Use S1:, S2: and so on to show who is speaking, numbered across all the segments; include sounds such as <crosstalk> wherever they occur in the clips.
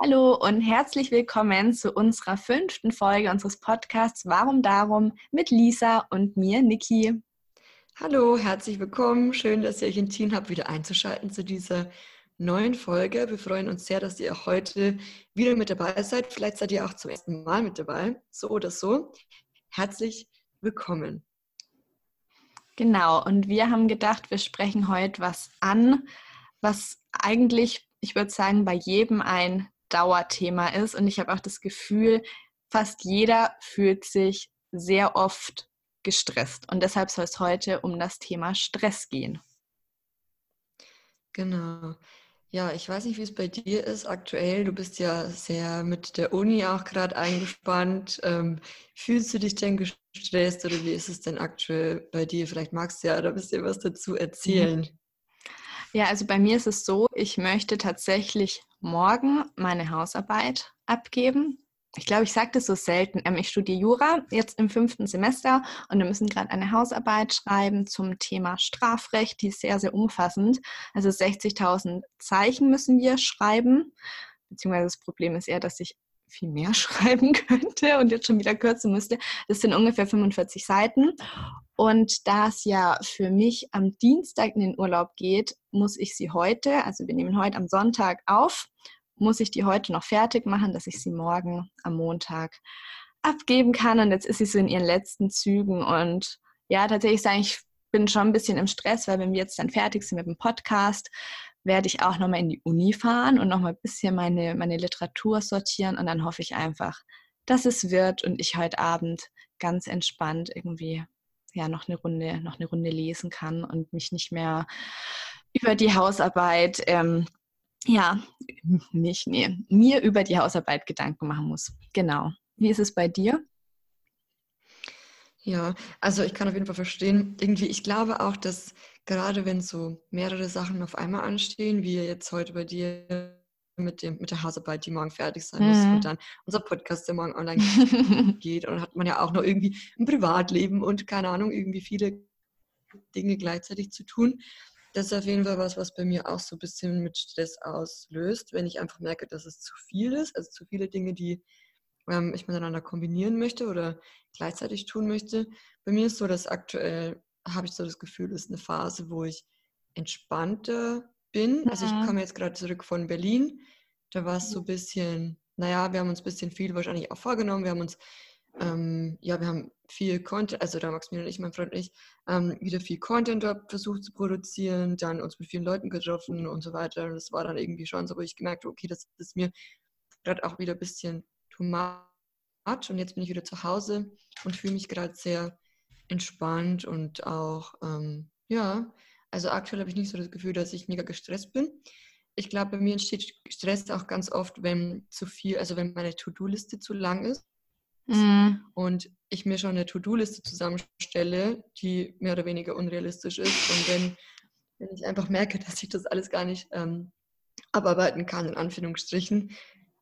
S1: Hallo und herzlich willkommen zu unserer fünften Folge unseres Podcasts Warum Darum mit Lisa und mir, Niki.
S2: Hallo, herzlich willkommen. Schön, dass ihr euch entschieden habt, wieder einzuschalten zu dieser neuen Folge. Wir freuen uns sehr, dass ihr auch heute wieder mit dabei seid. Vielleicht seid ihr auch zum ersten Mal mit dabei, so oder so. Herzlich willkommen.
S1: Genau, und wir haben gedacht, wir sprechen heute was an, was eigentlich, ich würde sagen, bei jedem ein Dauerthema ist. Und ich habe auch das Gefühl, fast jeder fühlt sich sehr oft gestresst. Und deshalb soll es heute um das Thema Stress gehen.
S2: Genau. Ja, ich weiß nicht, wie es bei dir ist aktuell. Du bist ja sehr mit der Uni auch gerade eingespannt. Ähm, fühlst du dich denn gestresst oder wie ist es denn aktuell bei dir? Vielleicht magst du ja da ein bisschen was dazu erzählen.
S1: Ja, also bei mir ist es so, ich möchte tatsächlich morgen meine Hausarbeit abgeben. Ich glaube, ich sage das so selten. Ähm, ich studiere Jura jetzt im fünften Semester und wir müssen gerade eine Hausarbeit schreiben zum Thema Strafrecht. Die ist sehr, sehr umfassend. Also 60.000 Zeichen müssen wir schreiben. Beziehungsweise das Problem ist eher, dass ich viel mehr <laughs> schreiben könnte und jetzt schon wieder kürzen müsste. Das sind ungefähr 45 Seiten. Und da es ja für mich am Dienstag in den Urlaub geht, muss ich sie heute, also wir nehmen heute am Sonntag auf, muss ich die heute noch fertig machen, dass ich sie morgen am Montag abgeben kann. Und jetzt ist sie so in ihren letzten Zügen. Und ja, tatsächlich sage ich, bin schon ein bisschen im Stress, weil wenn wir jetzt dann fertig sind mit dem Podcast, werde ich auch nochmal in die Uni fahren und nochmal ein bisschen meine, meine Literatur sortieren. Und dann hoffe ich einfach, dass es wird und ich heute Abend ganz entspannt irgendwie ja noch eine Runde, noch eine Runde lesen kann und mich nicht mehr über die Hausarbeit ähm, ja, nicht, nee, mir über die Hausarbeit Gedanken machen muss. Genau. Wie ist es bei dir?
S2: Ja, also ich kann auf jeden Fall verstehen, irgendwie, ich glaube auch, dass gerade wenn so mehrere Sachen auf einmal anstehen, wie jetzt heute bei dir mit, dem, mit der Hausarbeit, die morgen fertig sein muss mhm. und dann unser Podcast, der morgen online <laughs> geht und dann hat man ja auch noch irgendwie ein Privatleben und keine Ahnung, irgendwie viele Dinge gleichzeitig zu tun. Das ist auf jeden Fall was, was bei mir auch so ein bisschen mit Stress auslöst, wenn ich einfach merke, dass es zu viel ist, also zu viele Dinge, die ähm, ich miteinander kombinieren möchte oder gleichzeitig tun möchte. Bei mir ist so, dass aktuell habe ich so das Gefühl, es ist eine Phase, wo ich entspannter bin. Also ich mhm. komme jetzt gerade zurück von Berlin. Da war es so ein bisschen, naja, wir haben uns ein bisschen viel wahrscheinlich auch vorgenommen. Wir haben uns ähm, ja, wir haben viel Content, also da Max mir und ich, mein Freund und ich, ähm, wieder viel Content dort versucht zu produzieren, dann uns mit vielen Leuten getroffen und so weiter. Und das war dann irgendwie schon so, wo ich gemerkt habe, okay, das ist mir gerade auch wieder ein bisschen too much. Und jetzt bin ich wieder zu Hause und fühle mich gerade sehr entspannt und auch, ähm, ja, also aktuell habe ich nicht so das Gefühl, dass ich mega gestresst bin. Ich glaube, bei mir entsteht Stress auch ganz oft, wenn zu viel, also wenn meine To-Do-Liste zu lang ist Mhm. Und ich mir schon eine To-Do-Liste zusammenstelle, die mehr oder weniger unrealistisch ist. Und wenn, wenn ich einfach merke, <laughs> dass ich das alles gar nicht ähm, abarbeiten kann, in Anführungsstrichen,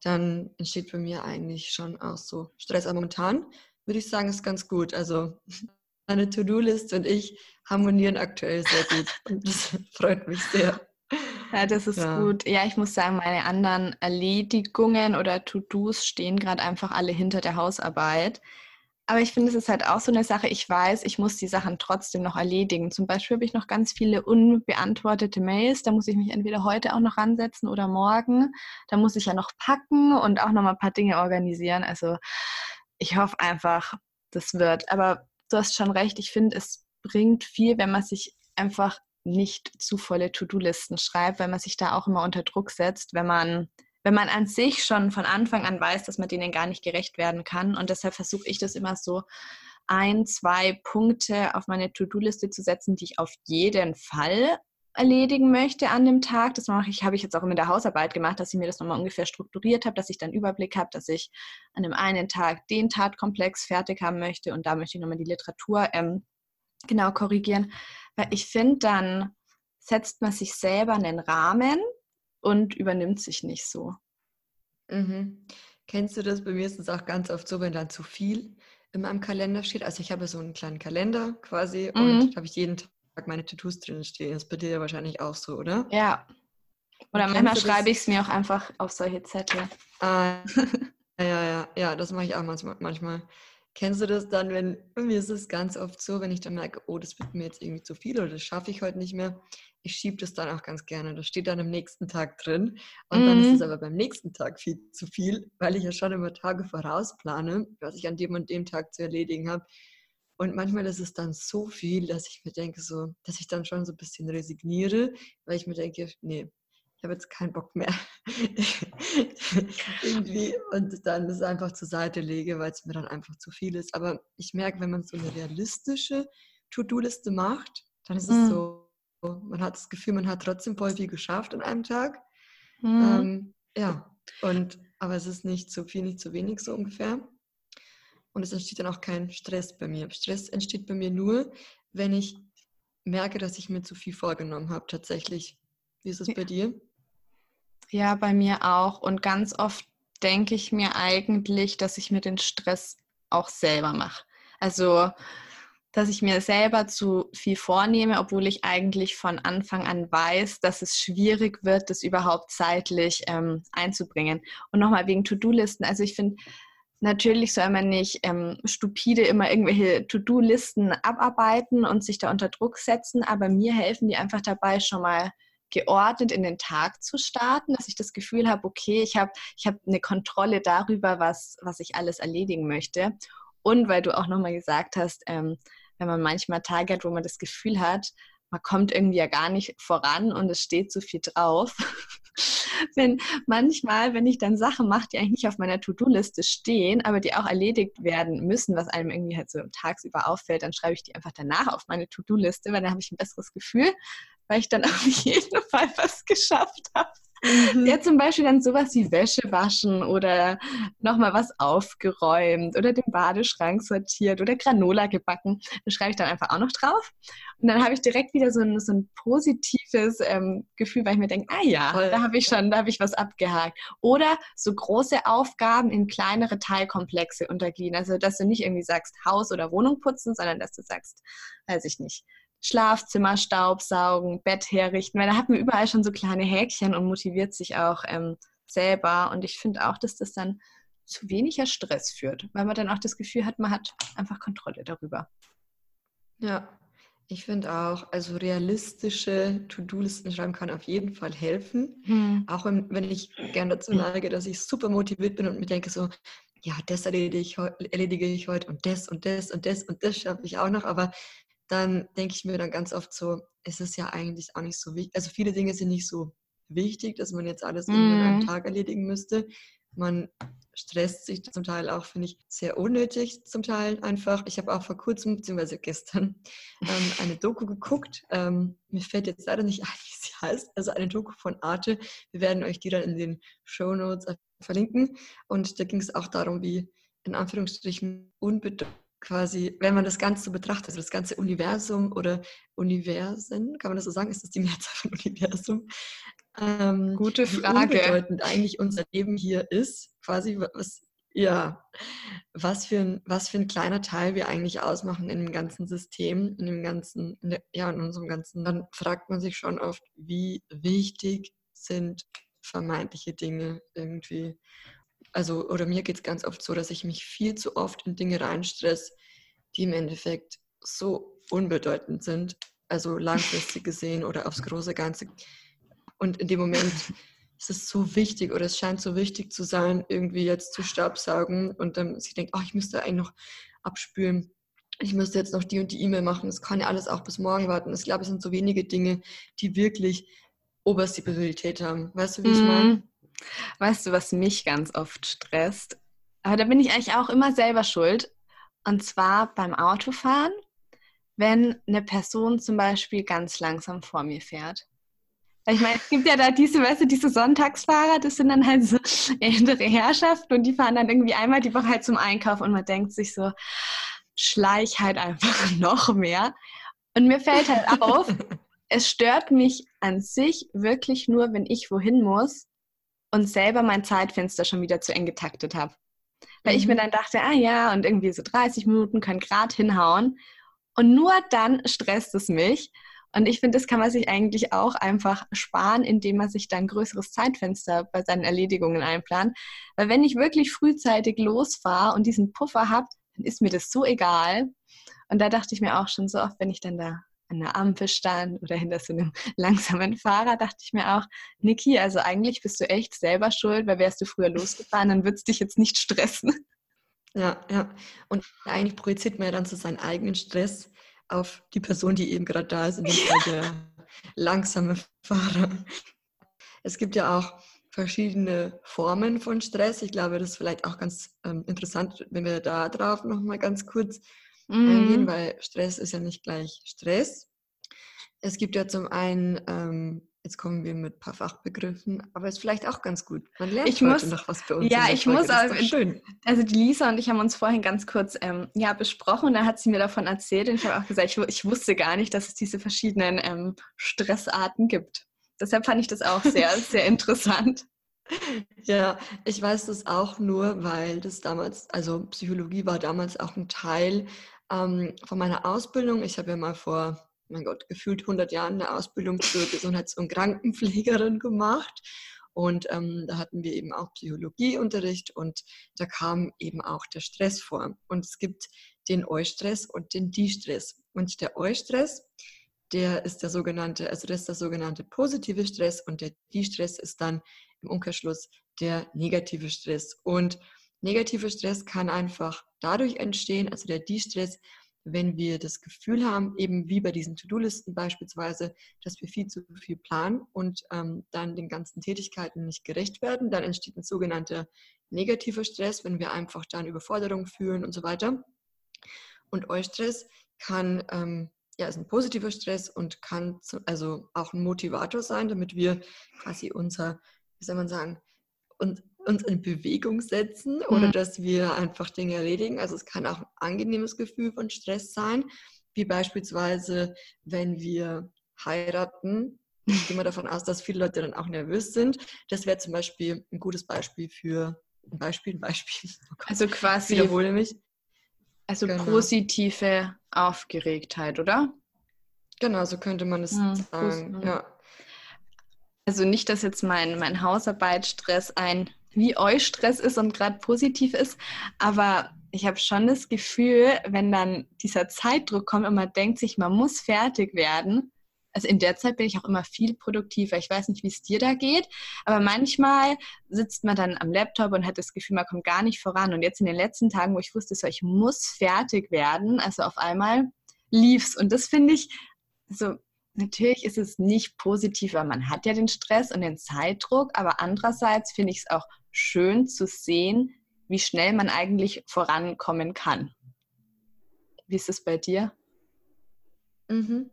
S2: dann entsteht bei mir eigentlich schon auch so Stress. Aber momentan würde ich sagen, ist ganz gut. Also meine To-Do-Liste und ich harmonieren aktuell sehr gut. Und das <laughs> freut mich sehr.
S1: Ja, das ist ja. gut. Ja, ich muss sagen, meine anderen Erledigungen oder To-Dos stehen gerade einfach alle hinter der Hausarbeit. Aber ich finde, es ist halt auch so eine Sache, ich weiß, ich muss die Sachen trotzdem noch erledigen. Zum Beispiel habe ich noch ganz viele unbeantwortete Mails. Da muss ich mich entweder heute auch noch ransetzen oder morgen. Da muss ich ja noch packen und auch noch mal ein paar Dinge organisieren. Also ich hoffe einfach, das wird. Aber du hast schon recht. Ich finde, es bringt viel, wenn man sich einfach nicht zu volle To-Do-Listen schreibt, weil man sich da auch immer unter Druck setzt, wenn man, wenn man an sich schon von Anfang an weiß, dass man denen gar nicht gerecht werden kann. Und deshalb versuche ich das immer so ein, zwei Punkte auf meine To-Do-Liste zu setzen, die ich auf jeden Fall erledigen möchte an dem Tag. Das mache ich, habe ich jetzt auch mit der Hausarbeit gemacht, dass ich mir das nochmal ungefähr strukturiert habe, dass ich dann Überblick habe, dass ich an dem einen Tag den Tatkomplex fertig haben möchte und da möchte ich nochmal die Literatur ähm, genau korrigieren. Weil ich finde, dann setzt man sich selber einen Rahmen und übernimmt sich nicht so.
S2: Mhm. Kennst du das? Bei mir ist es auch ganz oft so, wenn dann zu viel in meinem Kalender steht. Also ich habe so einen kleinen Kalender quasi mhm. und habe ich jeden Tag meine Tattoos drin stehen. Das ist bei dir ja wahrscheinlich auch so, oder?
S1: Ja. Oder manchmal schreibe ich es mir auch einfach auf solche Zettel.
S2: Ah, <laughs> ja, ja, ja, das mache ich auch manchmal. Kennst du das dann, wenn, mir ist es ganz oft so, wenn ich dann merke, oh, das wird mir jetzt irgendwie zu viel oder das schaffe ich heute nicht mehr, ich schiebe das dann auch ganz gerne. Das steht dann am nächsten Tag drin. Und mhm. dann ist es mhm. aber beim nächsten Tag viel zu viel, weil ich ja schon immer Tage vorausplane, was ich an dem und dem Tag zu erledigen habe. Und manchmal ist es dann so viel, dass ich mir denke, so, dass ich dann schon so ein bisschen resigniere, weil ich mir denke, nee, ich habe jetzt keinen Bock mehr. <laughs> Irgendwie und dann es einfach zur Seite lege, weil es mir dann einfach zu viel ist. Aber ich merke, wenn man so eine realistische To-Do-Liste macht, dann ist mhm. es so, man hat das Gefühl, man hat trotzdem voll viel geschafft an einem Tag. Mhm. Ähm, ja, und aber es ist nicht zu viel, nicht zu wenig so ungefähr. Und es entsteht dann auch kein Stress bei mir. Stress entsteht bei mir nur, wenn ich merke, dass ich mir zu viel vorgenommen habe, tatsächlich. Wie ist es bei dir?
S1: Ja, bei mir auch. Und ganz oft denke ich mir eigentlich, dass ich mir den Stress auch selber mache. Also, dass ich mir selber zu viel vornehme, obwohl ich eigentlich von Anfang an weiß, dass es schwierig wird, das überhaupt zeitlich ähm, einzubringen. Und nochmal wegen To-Do-Listen. Also ich finde, natürlich soll man nicht ähm, stupide immer irgendwelche To-Do-Listen abarbeiten und sich da unter Druck setzen, aber mir helfen die einfach dabei, schon mal geordnet in den Tag zu starten, dass ich das Gefühl habe, okay, ich habe ich hab eine Kontrolle darüber, was, was ich alles erledigen möchte. Und weil du auch nochmal gesagt hast, ähm, wenn man manchmal Tage hat, wo man das Gefühl hat, man kommt irgendwie ja gar nicht voran und es steht zu viel drauf. <laughs> wenn manchmal, wenn ich dann Sachen mache, die eigentlich nicht auf meiner To-Do-Liste stehen, aber die auch erledigt werden müssen, was einem irgendwie halt so tagsüber auffällt, dann schreibe ich die einfach danach auf meine To-Do-Liste, weil dann habe ich ein besseres Gefühl, weil ich dann <laughs> auf jeden Fall was geschafft habe. Mhm. Ja, zum Beispiel dann sowas wie Wäsche waschen oder nochmal was aufgeräumt oder den Badeschrank sortiert oder Granola gebacken. Das schreibe ich dann einfach auch noch drauf. Und dann habe ich direkt wieder so ein, so ein positives ähm, Gefühl, weil ich mir denke, ah ja, Voll. da habe ich schon, da habe ich was abgehakt. Oder so große Aufgaben in kleinere Teilkomplexe untergliedern. Also, dass du nicht irgendwie sagst, Haus oder Wohnung putzen, sondern dass du sagst, weiß ich nicht, Schlafzimmer staubsaugen, Bett herrichten, weil da hat man überall schon so kleine Häkchen und motiviert sich auch ähm, selber. Und ich finde auch, dass das dann zu weniger Stress führt, weil man dann auch das Gefühl hat, man hat einfach Kontrolle darüber.
S2: Ja, ich finde auch, also realistische To-Do-Listen schreiben kann auf jeden Fall helfen. Hm. Auch wenn, wenn ich gerne dazu neige, dass ich super motiviert bin und mir denke so, ja, das erledige ich, erledige ich heute und das und das und das und das schaffe ich auch noch. Aber dann denke ich mir dann ganz oft so, es ist ja eigentlich auch nicht so wichtig. Also viele Dinge sind nicht so wichtig, dass man jetzt alles mm. in einem mhm. Tag erledigen müsste. Man stresst sich zum Teil auch, finde ich, sehr unnötig zum Teil einfach. Ich habe auch vor kurzem, beziehungsweise gestern, <laughs> ähm, eine Doku geguckt. Ähm, mir fällt jetzt leider nicht <laughs> ein, wie sie heißt. Also eine Doku von Arte. Wir werden euch die dann in den Show Notes verlinken. Und da ging es auch darum, wie in Anführungsstrichen unbedeutend quasi, wenn man das Ganze so betrachtet, also das ganze Universum oder Universen, kann man das so sagen? Ist das die <laughs> Mehrzahl von Universum?
S1: Ähm, Gute Frage.
S2: Wie unbedeutend eigentlich unser Leben hier ist, quasi, was, ja, was für, ein, was für ein kleiner Teil wir eigentlich ausmachen in dem ganzen System, in dem ganzen, in der, ja, in unserem ganzen, dann fragt man sich schon oft, wie wichtig sind vermeintliche Dinge irgendwie also, oder mir geht es ganz oft so, dass ich mich viel zu oft in Dinge reinstress, die im Endeffekt so unbedeutend sind, also langfristig <laughs> gesehen oder aufs große Ganze. Und in dem Moment <laughs> ist es so wichtig oder es scheint so wichtig zu sein, irgendwie jetzt zu Staubsaugen und dann sich denkt, oh, ich müsste eigentlich noch abspülen. Ich müsste jetzt noch die und die E-Mail machen. Das kann ja alles auch bis morgen warten. Ich glaube, es sind so wenige Dinge, die wirklich oberste Priorität haben. Weißt du, wie ich mhm. meine?
S1: Weißt du, was mich ganz oft stresst? Aber da bin ich eigentlich auch immer selber schuld. Und zwar beim Autofahren, wenn eine Person zum Beispiel ganz langsam vor mir fährt. Ich meine, es gibt ja da diese, weißt du, diese Sonntagsfahrer, das sind dann halt so <laughs> ältere Herrschaften und die fahren dann irgendwie einmal die Woche halt zum Einkauf und man denkt sich so, schleich halt einfach <laughs> noch mehr. Und mir fällt halt <laughs> auf, es stört mich an sich wirklich nur, wenn ich wohin muss und selber mein Zeitfenster schon wieder zu eng getaktet habe. Weil mhm. ich mir mhm. dann dachte, ah ja, und irgendwie so 30 Minuten können gerade hinhauen. Und nur dann stresst es mich. Und ich finde, das kann man sich eigentlich auch einfach sparen, indem man sich dann ein größeres Zeitfenster bei seinen Erledigungen einplant. Weil wenn ich wirklich frühzeitig losfahre und diesen Puffer habe, dann ist mir das so egal. Und da dachte ich mir auch schon so oft, wenn ich dann da an der Ampel stand oder hinter so einem <laughs> langsamen Fahrer, dachte ich mir auch, Niki, also eigentlich bist du echt selber schuld, weil wärst du früher losgefahren, dann würdest du dich jetzt nicht stressen. <laughs>
S2: Ja, ja. Und eigentlich projiziert man ja dann so seinen eigenen Stress auf die Person, die eben gerade da ist, in dem Fall der langsame Fahrer. Es gibt ja auch verschiedene Formen von Stress. Ich glaube, das ist vielleicht auch ganz ähm, interessant, wenn wir da drauf nochmal ganz kurz mm. eingehen, mhm. weil Stress ist ja nicht gleich Stress. Es gibt ja zum einen ähm, Jetzt kommen wir mit ein paar Fachbegriffen, aber ist vielleicht auch ganz gut.
S1: Man lernt ich heute muss, noch was bei uns. Ja, ich Folge. muss auch. Schön. Also die Lisa und ich haben uns vorhin ganz kurz ähm, ja, besprochen und da hat sie mir davon erzählt und ich habe auch gesagt, ich, ich, wusste gar nicht, dass es diese verschiedenen ähm, Stressarten gibt. Deshalb fand ich das auch sehr, <laughs> sehr interessant.
S2: Ja, ich weiß das auch nur, weil das damals, also Psychologie war damals auch ein Teil ähm, von meiner Ausbildung. Ich habe ja mal vor mein Gott, gefühlt 100 Jahren eine Ausbildung zur Gesundheits- und Krankenpflegerin gemacht. Und ähm, da hatten wir eben auch Psychologieunterricht und da kam eben auch der Stress vor. Und es gibt den Eustress und den Die-Stress. Und der Eustress, der ist der sogenannte, also das ist der sogenannte positive Stress und der Die-Stress ist dann im Umkehrschluss der negative Stress. Und negativer Stress kann einfach dadurch entstehen, also der Die-Stress, wenn wir das Gefühl haben, eben wie bei diesen To-Do-Listen beispielsweise, dass wir viel zu viel planen und ähm, dann den ganzen Tätigkeiten nicht gerecht werden, dann entsteht ein sogenannter negativer Stress, wenn wir einfach dann Überforderung fühlen und so weiter. Und Eustress kann, ähm, ja, ist ein positiver Stress und kann zu, also auch ein Motivator sein, damit wir quasi unser, wie soll man sagen, und uns in Bewegung setzen oder mhm. dass wir einfach Dinge erledigen. Also es kann auch ein angenehmes Gefühl von Stress sein, wie beispielsweise, wenn wir heiraten. Ich gehe mal davon aus, dass viele Leute dann auch nervös sind. Das wäre zum Beispiel ein gutes Beispiel für ein Beispiel, ein Beispiel. <laughs>
S1: Oh Gott, also quasi.
S2: Ich wiederhole mich.
S1: Also genau. positive Aufgeregtheit, oder?
S2: Genau, so könnte man es mhm, sagen. Ja.
S1: Also nicht, dass jetzt mein, mein Hausarbeitsstress ein wie euch Stress ist und gerade positiv ist. Aber ich habe schon das Gefühl, wenn dann dieser Zeitdruck kommt und man denkt sich, man muss fertig werden. Also in der Zeit bin ich auch immer viel produktiver. Ich weiß nicht, wie es dir da geht, aber manchmal sitzt man dann am Laptop und hat das Gefühl, man kommt gar nicht voran. Und jetzt in den letzten Tagen, wo ich wusste, so, ich muss fertig werden, also auf einmal lief's. Und das finde ich so, natürlich ist es nicht positiv, weil man hat ja den Stress und den Zeitdruck, aber andererseits finde ich es auch schön zu sehen, wie schnell man eigentlich vorankommen kann. Wie ist es bei dir?
S2: Mhm.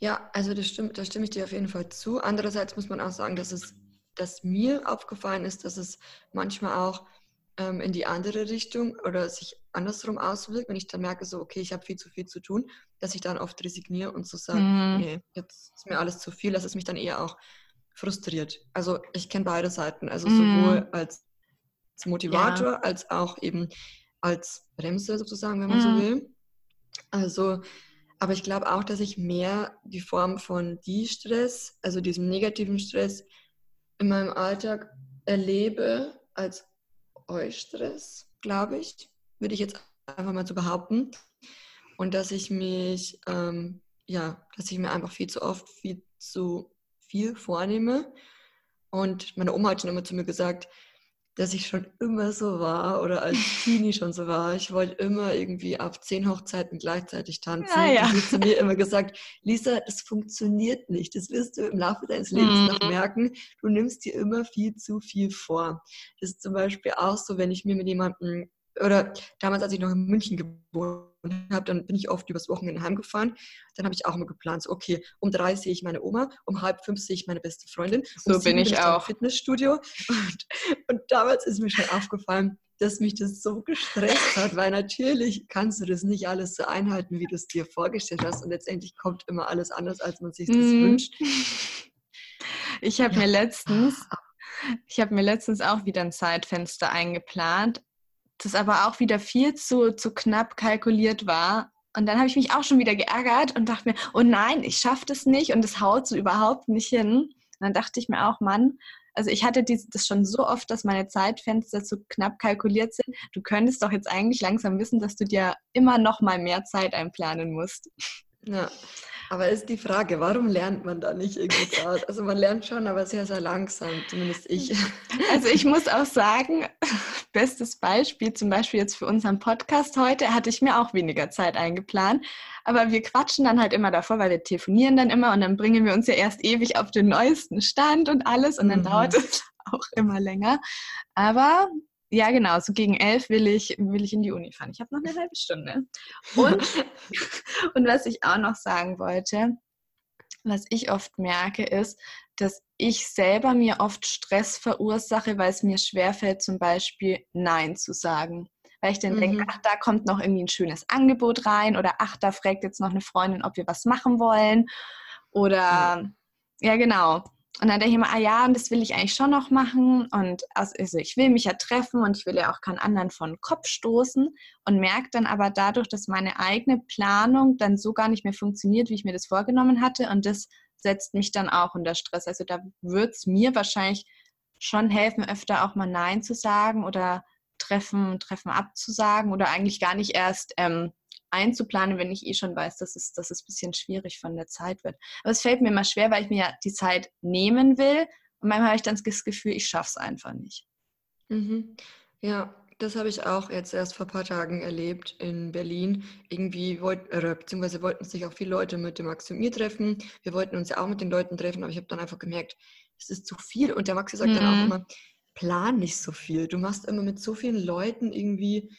S2: Ja, also das stimmt, da stimme ich dir auf jeden Fall zu. Andererseits muss man auch sagen, dass es, dass mir aufgefallen ist, dass es manchmal auch ähm, in die andere Richtung oder sich andersrum auswirkt, wenn ich dann merke, so, okay, ich habe viel zu viel zu tun, dass ich dann oft resigniere und so sage, mhm. nee, jetzt ist mir alles zu viel, dass es mich dann eher auch frustriert. Also ich kenne beide Seiten, also mm. sowohl als Motivator ja. als auch eben als Bremse sozusagen, wenn man mm. so mhm. will. Also, aber ich glaube auch, dass ich mehr die Form von die Stress, also diesem negativen Stress in meinem Alltag erlebe als Eustress, glaube ich, würde ich jetzt einfach mal so behaupten. Und dass ich mich, ähm, ja, dass ich mir einfach viel zu oft viel zu viel vornehme. Und meine Oma hat schon immer zu mir gesagt, dass ich schon immer so war oder als Teenie schon so war. Ich wollte immer irgendwie auf zehn Hochzeiten gleichzeitig tanzen. Ja, ja. Und zu mir immer gesagt, Lisa, das funktioniert nicht. Das wirst du im Laufe deines Lebens mhm. noch merken. Du nimmst dir immer viel zu viel vor. Das ist zum Beispiel auch so, wenn ich mir mit jemandem oder damals, als ich noch in München gewohnt habe, dann bin ich oft übers Wochenende heimgefahren. Dann habe ich auch immer geplant, so, okay, um drei sehe ich meine Oma, um halb fünf sehe ich meine beste Freundin.
S1: Um so bin ich, bin ich auch.
S2: Im Fitnessstudio. Und, und damals ist mir schon aufgefallen, dass mich das so gestresst hat, weil natürlich kannst du das nicht alles so einhalten, wie du es dir vorgestellt hast. Und letztendlich kommt immer alles anders, als man sich das mm. wünscht.
S1: Ich habe ja. mir letztens, ich habe mir letztens auch wieder ein Zeitfenster eingeplant das aber auch wieder viel zu, zu knapp kalkuliert war. Und dann habe ich mich auch schon wieder geärgert und dachte mir, oh nein, ich schaffe das nicht und das haut so überhaupt nicht hin. Und dann dachte ich mir auch, Mann, also ich hatte das schon so oft, dass meine Zeitfenster zu knapp kalkuliert sind. Du könntest doch jetzt eigentlich langsam wissen, dass du dir immer noch mal mehr Zeit einplanen musst.
S2: Ja, aber ist die Frage, warum lernt man da nicht irgendwas Also man lernt schon, aber sehr, sehr langsam, zumindest ich. <laughs>
S1: Also ich muss auch sagen, <laughs> bestes Beispiel, zum Beispiel jetzt für unseren Podcast heute, hatte ich mir auch weniger Zeit eingeplant. Aber wir quatschen dann halt immer davor, weil wir telefonieren dann immer und dann bringen wir uns ja erst ewig auf den neuesten Stand und alles und dann mhm. dauert es <laughs> auch immer länger. Aber ja, genau. So gegen elf will ich, will ich in die Uni fahren. Ich habe noch eine halbe Stunde. Und, <laughs> und was ich auch noch sagen wollte, was ich oft merke, ist, dass ich selber mir oft Stress verursache, weil es mir schwerfällt, zum Beispiel Nein zu sagen. Weil ich dann mhm. denke, ach, da kommt noch irgendwie ein schönes Angebot rein oder ach, da fragt jetzt noch eine Freundin, ob wir was machen wollen. Oder mhm. ja, genau. Und dann denke ich immer, ah ja, das will ich eigentlich schon noch machen. Und also ich will mich ja treffen und ich will ja auch keinen anderen von Kopf stoßen und merke dann aber dadurch, dass meine eigene Planung dann so gar nicht mehr funktioniert, wie ich mir das vorgenommen hatte. Und das setzt mich dann auch unter Stress. Also da wird es mir wahrscheinlich schon helfen, öfter auch mal Nein zu sagen oder Treffen, Treffen abzusagen oder eigentlich gar nicht erst ähm, einzuplanen, wenn ich eh schon weiß, dass es, dass es ein bisschen schwierig von der Zeit wird. Aber es fällt mir immer schwer, weil ich mir ja die Zeit nehmen will und manchmal habe ich dann das Gefühl, ich schaffe es einfach nicht.
S2: Mhm. Ja, das habe ich auch jetzt erst vor ein paar Tagen erlebt in Berlin. Irgendwie wollten, äh, beziehungsweise wollten sich auch viele Leute mit dem Max und mir treffen. Wir wollten uns ja auch mit den Leuten treffen, aber ich habe dann einfach gemerkt, es ist zu viel. Und der Maxi sagt mhm. dann auch mhm. immer, plan nicht so viel. Du machst immer mit so vielen Leuten irgendwie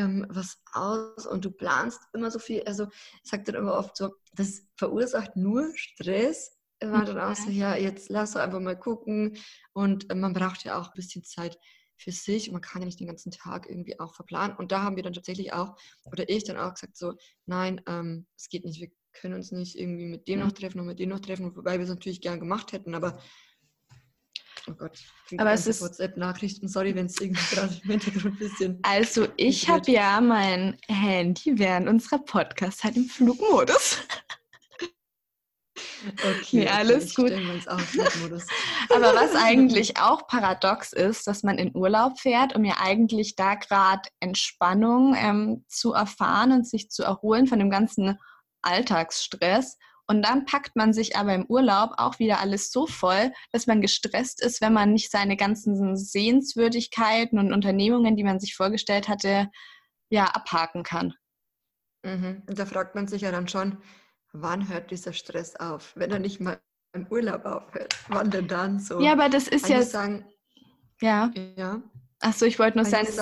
S2: ähm, was aus und du planst immer so viel. Also sagt dann immer oft so, das verursacht nur Stress. War dann auch so, ja, jetzt lass doch einfach mal gucken. Und äh, man braucht ja auch ein bisschen Zeit für sich. Man kann ja nicht den ganzen Tag irgendwie auch verplanen. Und da haben wir dann tatsächlich auch, oder ich dann auch gesagt, so, nein, ähm, es geht nicht, wir können uns nicht irgendwie mit dem noch treffen und mit dem noch treffen, wobei wir es natürlich gern gemacht hätten, aber Oh Gott,
S1: aber es ist
S2: WhatsApp-Nachrichten. Sorry, wenn es irgendwie gerade im Hintergrund ein bisschen.
S1: Also ich habe ja mein Handy während unserer Podcast halt im Flugmodus.
S2: Okay, nee,
S1: alles gut. <laughs> Aber was eigentlich auch paradox ist, dass man in Urlaub fährt, um ja eigentlich da gerade Entspannung ähm, zu erfahren und sich zu erholen von dem ganzen Alltagsstress. Und dann packt man sich aber im Urlaub auch wieder alles so voll, dass man gestresst ist, wenn man nicht seine ganzen Sehenswürdigkeiten und Unternehmungen, die man sich vorgestellt hatte, ja, abhaken kann.
S2: Mhm. Und da fragt man sich ja dann schon, wann hört dieser Stress auf? Wenn er nicht mal im Urlaub aufhört, wann denn dann so?
S1: Ja, aber das ist
S2: ja.
S1: Sagen,
S2: ja. Ja.
S1: Achso, ich wollte nur sagen. <laughs>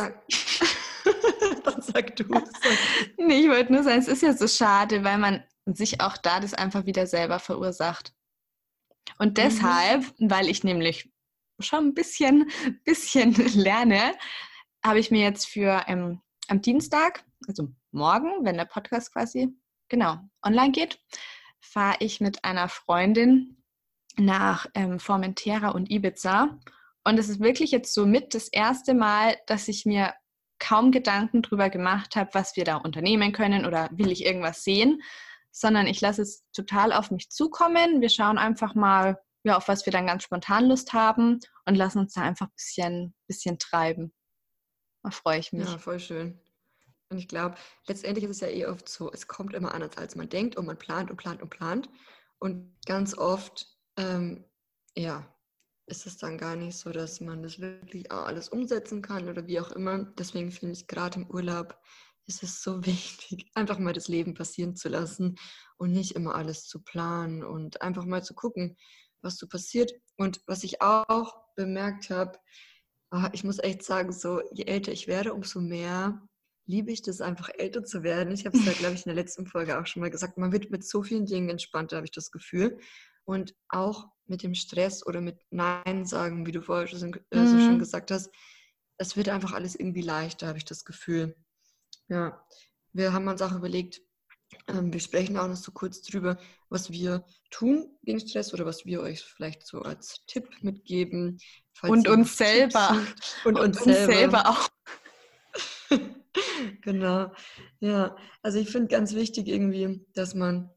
S1: <laughs>
S2: dann sag du.
S1: nee, ich wollte nur sagen, es ist ja so schade, weil man und sich auch da das einfach wieder selber verursacht. Und mhm. deshalb, mhm. weil ich nämlich schon ein bisschen, <laughs> bisschen lerne, habe ich mir jetzt für ähm, am Dienstag, also morgen, wenn der Podcast quasi genau online geht, fahre ich mit einer Freundin nach ähm, Formentera und Ibiza. Und es ist wirklich jetzt so mit das erste Mal, dass ich mir kaum Gedanken darüber gemacht habe, was wir da unternehmen können oder will ich irgendwas sehen, sondern ich lasse es total auf mich zukommen. Wir schauen einfach mal, ja, auf was wir dann ganz spontan Lust haben und lassen uns da einfach ein bisschen, bisschen treiben. Da freue ich mich.
S2: Ja, voll schön. Und ich glaube, letztendlich ist es ja eh oft so, es kommt immer anders, als man denkt und man plant und plant und plant. Und ganz oft, ähm, ja, ist es dann gar nicht so, dass man das wirklich alles umsetzen kann oder wie auch immer. Deswegen finde ich gerade im Urlaub ist es so <laughs> wichtig, einfach mal das Leben passieren zu lassen und nicht immer alles zu planen und einfach mal zu gucken, was so passiert. Und was ich auch bemerkt habe, ah, ich muss echt sagen, so je älter ich werde, umso mehr liebe ich das einfach älter zu werden. Ich habe es ja, <laughs> glaube ich, in der letzten Folge auch schon mal gesagt, man wird mit so vielen Dingen entspannter, habe ich das Gefühl. Und auch mit dem Stress oder mit Nein sagen, wie du vorher schon, äh, so schon mhm. gesagt hast, es wird einfach alles irgendwie leichter, habe ich das Gefühl. Ja, wir haben uns auch überlegt, ähm, wir sprechen auch noch so kurz drüber, was wir tun gegen Stress oder was wir euch vielleicht so als Tipp mitgeben.
S1: Und uns selber.
S2: Und, und, uns, selber. selber auch. <laughs> genau. Ja, also ich finde ganz wichtig irgendwie, dass man,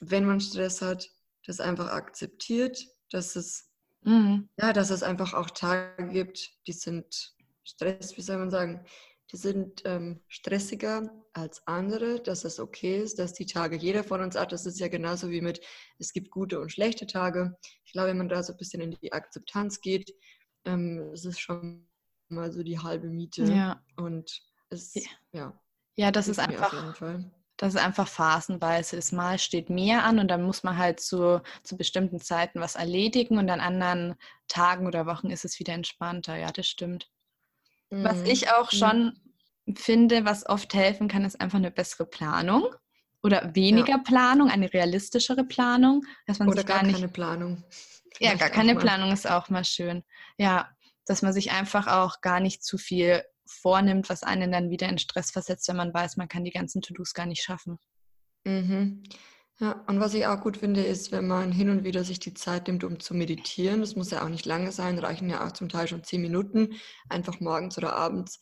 S2: wenn man Stress hat, das einfach akzeptiert, dass es, mhm. ja, dass es einfach auch Tage gibt, die sind Stress, wie soll man sagen, die sind ähm, stressiger als andere, dass es okay ist, dass die Tage jeder von uns hat. Das ist ja genauso wie mit, es gibt gute und schlechte Tage. Ich glaube, wenn man da so ein bisschen in die Akzeptanz geht, ähm, es ist schon mal so die halbe Miete.
S1: Ja.
S2: Und es, ja.
S1: Ja, das ist einfach, das ist einfach phasenweise ist. Mal steht mehr an und dann muss man halt zu, zu bestimmten Zeiten was erledigen und an anderen Tagen oder Wochen ist es wieder entspannter. Ja, das stimmt. Mhm. Was ich auch schon finde, was oft helfen kann, ist einfach eine bessere Planung oder weniger ja. Planung, eine realistischere Planung,
S2: dass man oder sich gar, gar nicht, keine Planung.
S1: Ja, gar keine. Planung ist auch mal schön. Ja, dass man sich einfach auch gar nicht zu viel vornimmt, was einen dann wieder in Stress versetzt, wenn man weiß, man kann die ganzen To-Dos gar nicht schaffen.
S2: Mhm. Ja, und was ich auch gut finde, ist, wenn man hin und wieder sich die Zeit nimmt, um zu meditieren. Das muss ja auch nicht lange sein, reichen ja auch zum Teil schon zehn Minuten, einfach morgens oder abends.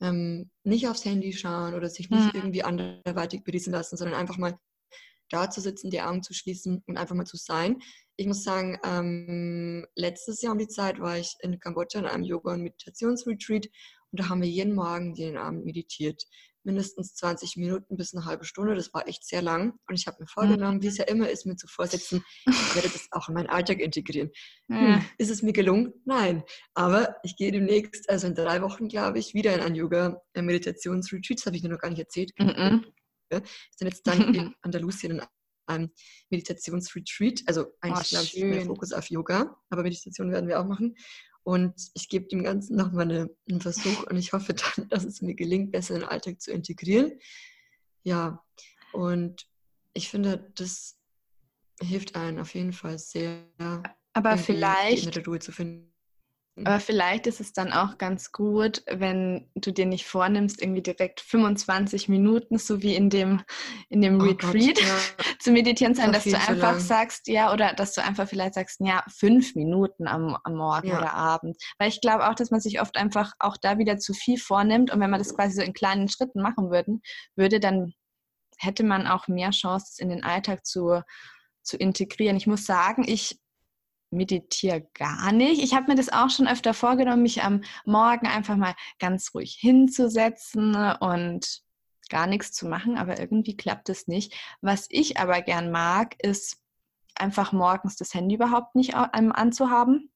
S2: Ähm, nicht aufs Handy schauen oder sich nicht mhm. irgendwie anderweitig berieseln lassen, sondern einfach mal da zu sitzen, die Augen zu schließen und einfach mal zu sein. Ich muss sagen, ähm, letztes Jahr um die Zeit war ich in Kambodscha in einem Yoga- und Meditationsretreat und da haben wir jeden Morgen jeden Abend meditiert mindestens 20 Minuten bis eine halbe Stunde. Das war echt sehr lang. Und ich habe mir vorgenommen, wie es ja immer ist, mir zu vorsetzen, ich werde das auch in meinen Alltag integrieren. <laughs> Hm, ist es mir gelungen? Nein. Aber ich gehe demnächst, also in drei Wochen, glaube ich, wieder in ein Yoga-Meditationsretreat. Das habe ich dir noch gar nicht erzählt. Mhm. Wir sind jetzt dann in <laughs> Andalusien in einem Meditationsretreat. Also eigentlich, oh, glaube ich, mehr Fokus auf Yoga. Aber Meditation werden wir auch machen. Und ich gebe dem Ganzen nochmal eine, einen Versuch und ich hoffe dann, dass es mir gelingt, besser in den Alltag zu integrieren. Ja, und ich finde, das hilft einem auf jeden Fall sehr,
S1: aber vielleicht
S2: die innere Ruhe zu finden.
S1: Aber vielleicht ist es dann auch ganz gut, wenn du dir nicht vornimmst, irgendwie direkt 25 Minuten, so wie in dem, in dem oh Retreat, Gott, ja. <laughs> zu meditieren, sondern dass du einfach lang. sagst, ja, oder dass du einfach vielleicht sagst, ja, fünf Minuten am, am Morgen ja. oder Abend. Weil ich glaube auch, dass man sich oft einfach auch da wieder zu viel vornimmt und wenn man das quasi so in kleinen Schritten machen würden, würde, dann hätte man auch mehr Chance, das in den Alltag zu, zu integrieren. Ich muss sagen, ich meditiere gar nicht. Ich habe mir das auch schon öfter vorgenommen, mich am Morgen einfach mal ganz ruhig hinzusetzen und gar nichts zu machen, aber irgendwie klappt es nicht. Was ich aber gern mag, ist einfach morgens das Handy überhaupt nicht anzuhaben.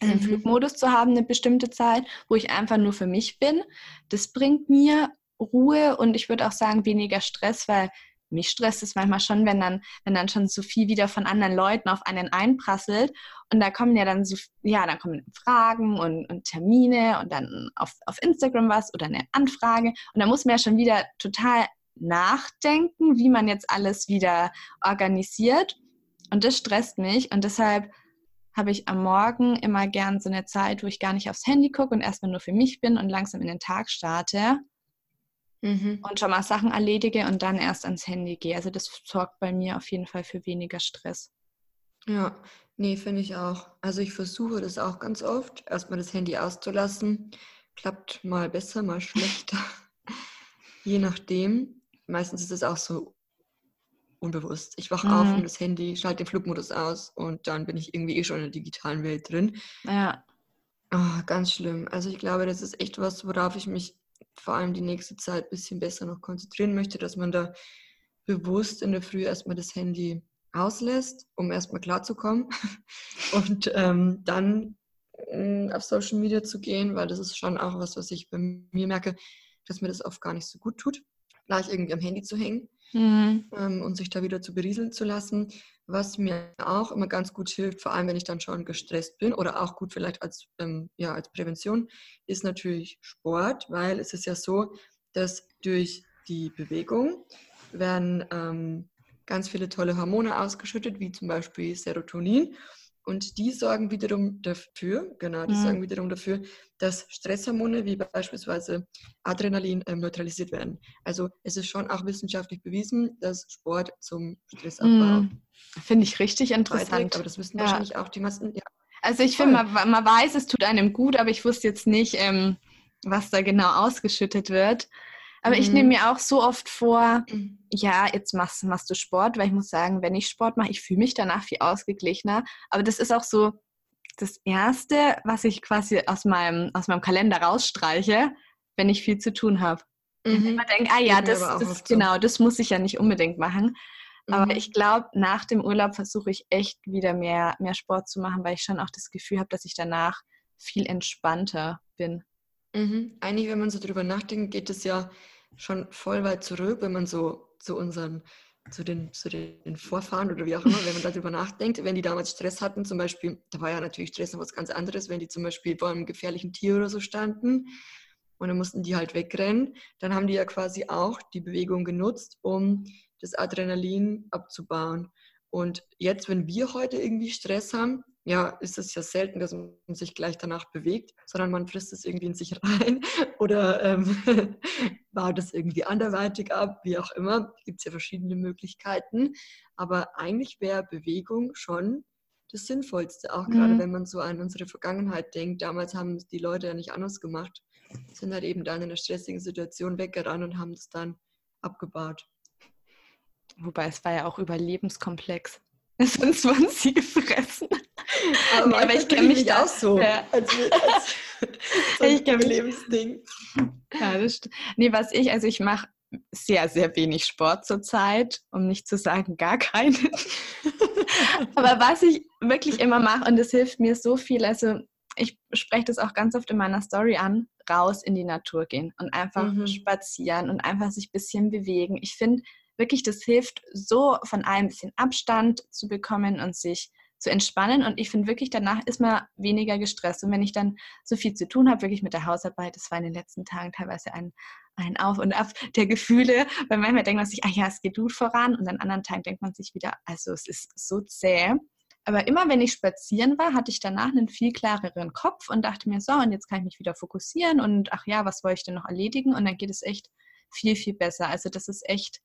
S1: Also mhm. den Flugmodus zu haben, eine bestimmte Zeit, wo ich einfach nur für mich bin. Das bringt mir Ruhe und ich würde auch sagen weniger Stress, weil mich stresst es manchmal schon, wenn dann, wenn dann schon so viel wieder von anderen Leuten auf einen einprasselt. Und da kommen ja dann so, ja, dann kommen Fragen und, und Termine und dann auf, auf Instagram was oder eine Anfrage. Und da muss man ja schon wieder total nachdenken, wie man jetzt alles wieder organisiert. Und das stresst mich. Und deshalb habe ich am Morgen immer gern so eine Zeit, wo ich gar nicht aufs Handy gucke und erstmal nur für mich bin und langsam in den Tag starte mhm. und schon mal Sachen erledige und dann erst ans Handy gehe. Also das sorgt bei mir auf jeden Fall für weniger Stress.
S2: Ja, nee, finde ich auch. Also ich versuche das auch ganz oft, erstmal das Handy auszulassen. Klappt mal besser, mal <laughs> schlechter. Je nachdem. Meistens ist es auch so unbewusst. Ich wache mhm. auf und das Handy, schalte den Flugmodus aus und dann bin ich irgendwie eh schon in der digitalen Welt drin.
S1: Ja.
S2: Oh, ganz schlimm. Also ich glaube, das ist echt was, worauf ich mich vor allem die nächste Zeit ein bisschen besser noch konzentrieren möchte, dass man da bewusst in der Früh erstmal das Handy auslässt, um erstmal klarzukommen <laughs> und ähm, dann äh, auf Social Media zu gehen, weil das ist schon auch was, was ich bei mir merke, dass mir das oft gar nicht so gut tut, gleich irgendwie am Handy zu hängen mhm. ähm, und sich da wieder zu berieseln zu lassen. Was mir auch immer ganz gut hilft, vor allem wenn ich dann schon gestresst bin oder auch gut vielleicht als, ähm, ja, als Prävention, ist natürlich Sport, weil es ist ja so, dass durch die Bewegung werden ähm, ganz viele tolle Hormone ausgeschüttet, wie zum Beispiel Serotonin. Und die sorgen wiederum dafür, genau, die mhm. sorgen wiederum dafür, dass Stresshormone wie beispielsweise Adrenalin ähm, neutralisiert werden. Also es ist schon auch wissenschaftlich bewiesen, dass Sport zum Stressabbau mhm.
S1: Finde ich richtig interessant. Beiträgt,
S2: aber das wissen ja. wahrscheinlich auch die meisten. Ja.
S1: Also ich finde, man, man, weiß, es tut einem gut, aber ich wusste jetzt nicht, ähm, was da genau ausgeschüttet wird. Aber mhm. ich nehme mir auch so oft vor, mhm. ja, jetzt machst, machst du Sport, weil ich muss sagen, wenn ich Sport mache, ich fühle mich danach viel ausgeglichener. Aber das ist auch so das Erste, was ich quasi aus meinem, aus meinem Kalender rausstreiche, wenn ich viel zu tun habe. Mhm. Immer denke, ah ja, das, das genau, das muss ich ja nicht unbedingt machen. Aber mhm. ich glaube, nach dem Urlaub versuche ich echt wieder mehr, mehr Sport zu machen, weil ich schon auch das Gefühl habe, dass ich danach viel entspannter bin.
S2: Mhm. Eigentlich, wenn man so drüber nachdenkt, geht es ja schon voll weit zurück, wenn man so zu unseren, zu den, zu den Vorfahren oder wie auch immer, wenn man darüber nachdenkt, wenn die damals Stress hatten, zum Beispiel, da war ja natürlich Stress noch was ganz anderes, wenn die zum Beispiel vor einem gefährlichen Tier oder so standen und dann mussten die halt wegrennen, dann haben die ja quasi auch die Bewegung genutzt, um das Adrenalin abzubauen. Und jetzt, wenn wir heute irgendwie Stress haben, ja, ist es ja selten, dass man sich gleich danach bewegt, sondern man frisst es irgendwie in sich <laughs> rein oder ähm, <laughs> baut es irgendwie anderweitig ab, wie auch immer. Gibt es ja verschiedene Möglichkeiten. Aber eigentlich wäre Bewegung schon das Sinnvollste, auch mhm. gerade wenn man so an unsere Vergangenheit denkt. Damals haben die Leute ja nicht anders gemacht, sind halt eben dann in einer stressigen Situation weggerannt und haben es dann abgebaut.
S1: Wobei es war ja auch überlebenskomplex. <laughs> Sonst wurden sie gefressen. <laughs>
S2: Aber, nee, aber ich kenne mich da, auch so. Ja. <laughs> Als, als, so ich kenne Lebensding.
S1: Ja, das stimmt. Nee, was ich, also ich mache sehr, sehr wenig Sport zurzeit, um nicht zu sagen gar keinen. aber was ich wirklich immer mache, und das hilft mir so viel, also ich spreche das auch ganz oft in meiner Story an, raus in die Natur gehen und einfach mhm. spazieren und einfach sich ein bisschen bewegen. Ich finde, wirklich, das hilft so von allem ein bisschen Abstand zu bekommen und sich zu entspannen. Und ich finde wirklich, danach ist man weniger gestresst. Und wenn ich dann so viel zu tun habe, wirklich mit der Hausarbeit, das war in den letzten Tagen teilweise ein, ein Auf und Ab der Gefühle, weil manchmal denkt man sich, ah ja, es geht gut voran. Und an anderen Tagen denkt man sich wieder, also es ist so zäh. Aber immer wenn ich spazieren war, hatte ich danach einen viel klareren Kopf und dachte mir, so, und jetzt kann ich mich wieder fokussieren und ach ja, was wollte ich denn noch erledigen? Und dann geht es echt viel, viel besser. Also das ist echt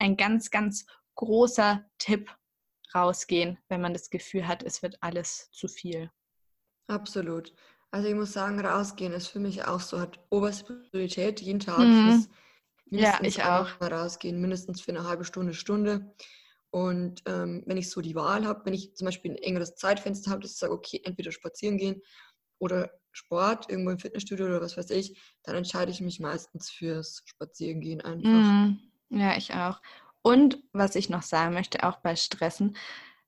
S1: ein ganz, ganz großer Tipp rausgehen, wenn man das Gefühl hat, es wird alles zu viel.
S2: Absolut. Also ich muss sagen, rausgehen ist für mich auch so, hat oberste Priorität jeden Tag. Mhm.
S1: Ja, ich auch.
S2: Rausgehen, mindestens für eine halbe Stunde, Stunde. Und ähm, wenn ich so die Wahl habe, wenn ich zum Beispiel ein engeres Zeitfenster habe, dass ich sage, okay, entweder spazieren gehen oder Sport, irgendwo im Fitnessstudio oder was weiß ich, dann entscheide ich mich meistens fürs Spazierengehen einfach. Mhm.
S1: Ja, ich auch. Und was ich noch sagen möchte, auch bei Stressen,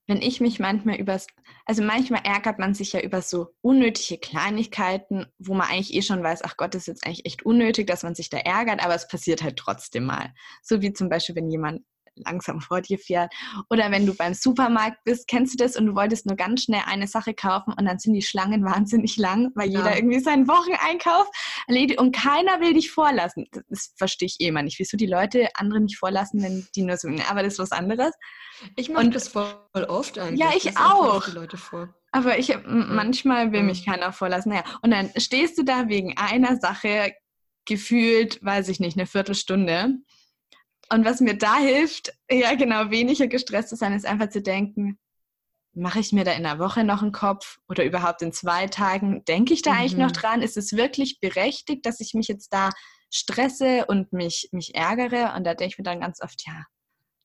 S1: wenn ich mich manchmal über, also manchmal ärgert man sich ja über so unnötige Kleinigkeiten, wo man eigentlich eh schon weiß, ach Gott, das ist jetzt eigentlich echt unnötig, dass man sich da ärgert, aber es passiert halt trotzdem mal. So wie zum Beispiel, wenn jemand langsam vor dir fährt. Oder wenn du beim Supermarkt bist, kennst du das und du wolltest nur ganz schnell eine Sache kaufen und dann sind die Schlangen <laughs> wahnsinnig lang, weil ja. jeder irgendwie seinen Wocheneinkauf erledigt und keiner will dich vorlassen. Das verstehe ich eh immer nicht, wieso die Leute andere nicht vorlassen, wenn die nur so, aber das ist was anderes.
S2: Ich mache das voll oft eigentlich.
S1: Ja, ich auch. Aber ich manchmal will mich keiner vorlassen. Naja, und dann stehst du da wegen einer Sache gefühlt, weiß ich nicht, eine Viertelstunde und was mir da hilft, ja genau, weniger gestresst zu sein, ist einfach zu denken, mache ich mir da in einer Woche noch einen Kopf oder überhaupt in zwei Tagen? Denke ich da mhm. eigentlich noch mhm. dran? Ist es wirklich berechtigt, dass ich mich jetzt da stresse und mich, mich ärgere? Und da denke ich mir dann ganz oft, ja,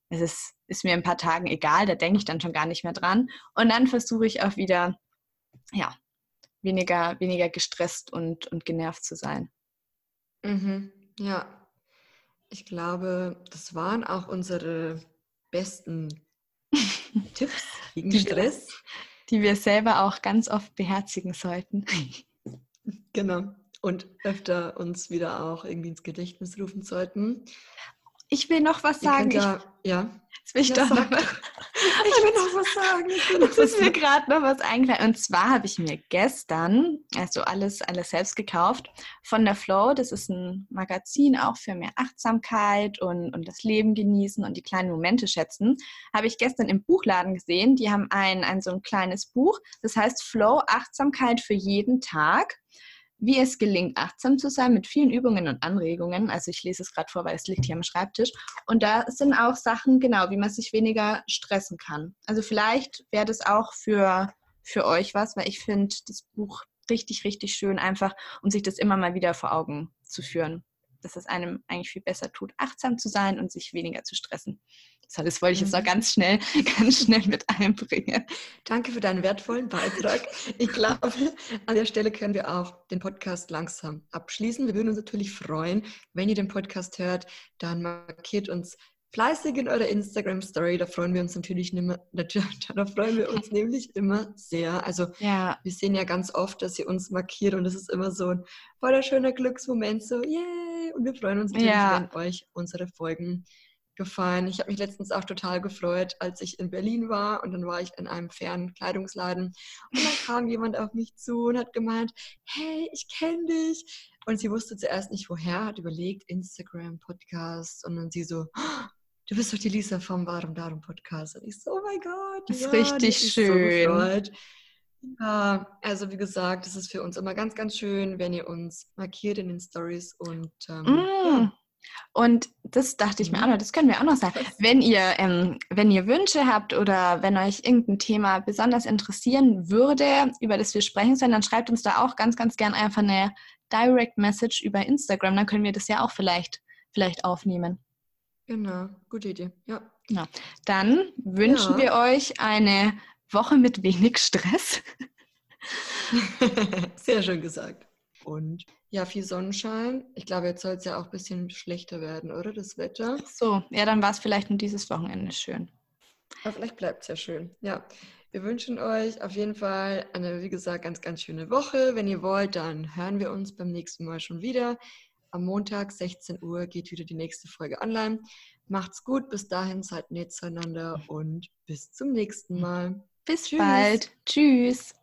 S1: es ist, ist mir in ein paar Tagen egal, da denke ich dann schon gar nicht mehr dran. Und dann versuche ich auch wieder, ja, weniger, weniger gestresst und, und genervt zu sein.
S2: Mhm. Ja, ich glaube, das waren auch unsere besten <laughs> Tipps gegen die Stress.
S1: die wir selber auch ganz oft beherzigen sollten.
S2: Genau. Und öfter uns wieder auch irgendwie ins Gedächtnis rufen sollten.
S1: Ich will noch was sagen.
S2: Ja, ich, ja.
S1: Jetzt will ich ja, doch <laughs> noch, ich will noch was sagen. Ich will <laughs> noch was ist mir gerade noch was eingefallen. Und zwar habe ich mir gestern, also alles, alles selbst gekauft, von der Flow, das ist ein Magazin auch für mehr Achtsamkeit und, und das Leben genießen und die kleinen Momente schätzen, habe ich gestern im Buchladen gesehen. Die haben ein, ein so ein kleines Buch, das heißt Flow Achtsamkeit für jeden Tag wie es gelingt, achtsam zu sein mit vielen Übungen und Anregungen. Also ich lese es gerade vor, weil es liegt hier am Schreibtisch. Und da sind auch Sachen, genau, wie man sich weniger stressen kann. Also vielleicht wäre das auch für, für euch was, weil ich finde das Buch richtig, richtig schön, einfach um sich das immer mal wieder vor Augen zu führen. dass es einem eigentlich viel besser tut, achtsam zu sein und sich weniger zu stressen. So, das wollte ich jetzt noch mhm. ganz schnell, <laughs> ganz schnell mit einbringen.
S2: Danke für deinen wertvollen Beitrag. Ich glaube, an der Stelle können wir auch den Podcast langsam abschließen. Wir würden uns natürlich freuen, wenn ihr den Podcast hört, dann markiert uns fleißig in eurer Instagram-Story. Da freuen wir uns natürlich immer, <laughs> da freuen wir uns nämlich immer sehr. Also ja. wir sehen ja ganz oft, dass ihr uns markiert und das ist immer so ein voller schöner Glücksmoment, so yay! Und wir freuen uns natürlich, ja. wenn euch unsere Folgen gefallen. Ich habe mich letztens auch total gefreut, als ich in Berlin war und dann war ich in einem fernen Kleidungsladen und dann kam jemand auf mich zu und hat gemeint, hey, ich kenne dich. Und sie wusste zuerst nicht woher, hat überlegt, Instagram, Podcast und dann sie so, du bist doch die Lisa vom Warum Darum Podcast. Und ich so, oh mein Gott,
S1: das ist ja, richtig das schön.
S2: So ja, also wie gesagt, es ist für uns immer ganz, ganz schön, wenn ihr uns markiert in den Stories und ähm, mm. ja.
S1: Und das dachte ich mir auch noch, das können wir auch noch sagen. Wenn ihr, ähm, wenn ihr Wünsche habt oder wenn euch irgendein Thema besonders interessieren würde, über das wir sprechen sollen, dann schreibt uns da auch ganz, ganz gern einfach eine Direct Message über Instagram. Dann können wir das ja auch vielleicht, vielleicht aufnehmen.
S2: Genau, gute Idee. Ja.
S1: ja. Dann wünschen ja. wir euch eine Woche mit wenig Stress. <laughs>
S2: Sehr schön gesagt. Und ja, viel Sonnenschein. Ich glaube, jetzt soll es ja auch ein bisschen schlechter werden, oder? Das Wetter.
S1: So, ja, dann war es vielleicht nur dieses Wochenende schön.
S2: Aber vielleicht bleibt es ja schön. Ja, wir wünschen euch auf jeden Fall eine, wie gesagt, ganz, ganz schöne Woche. Wenn ihr wollt, dann hören wir uns beim nächsten Mal schon wieder. Am Montag, 16 Uhr, geht wieder die nächste Folge online. Macht's gut, bis dahin, seid nett zueinander <laughs> und bis zum nächsten Mal.
S1: Bis Tschüss. bald. Tschüss.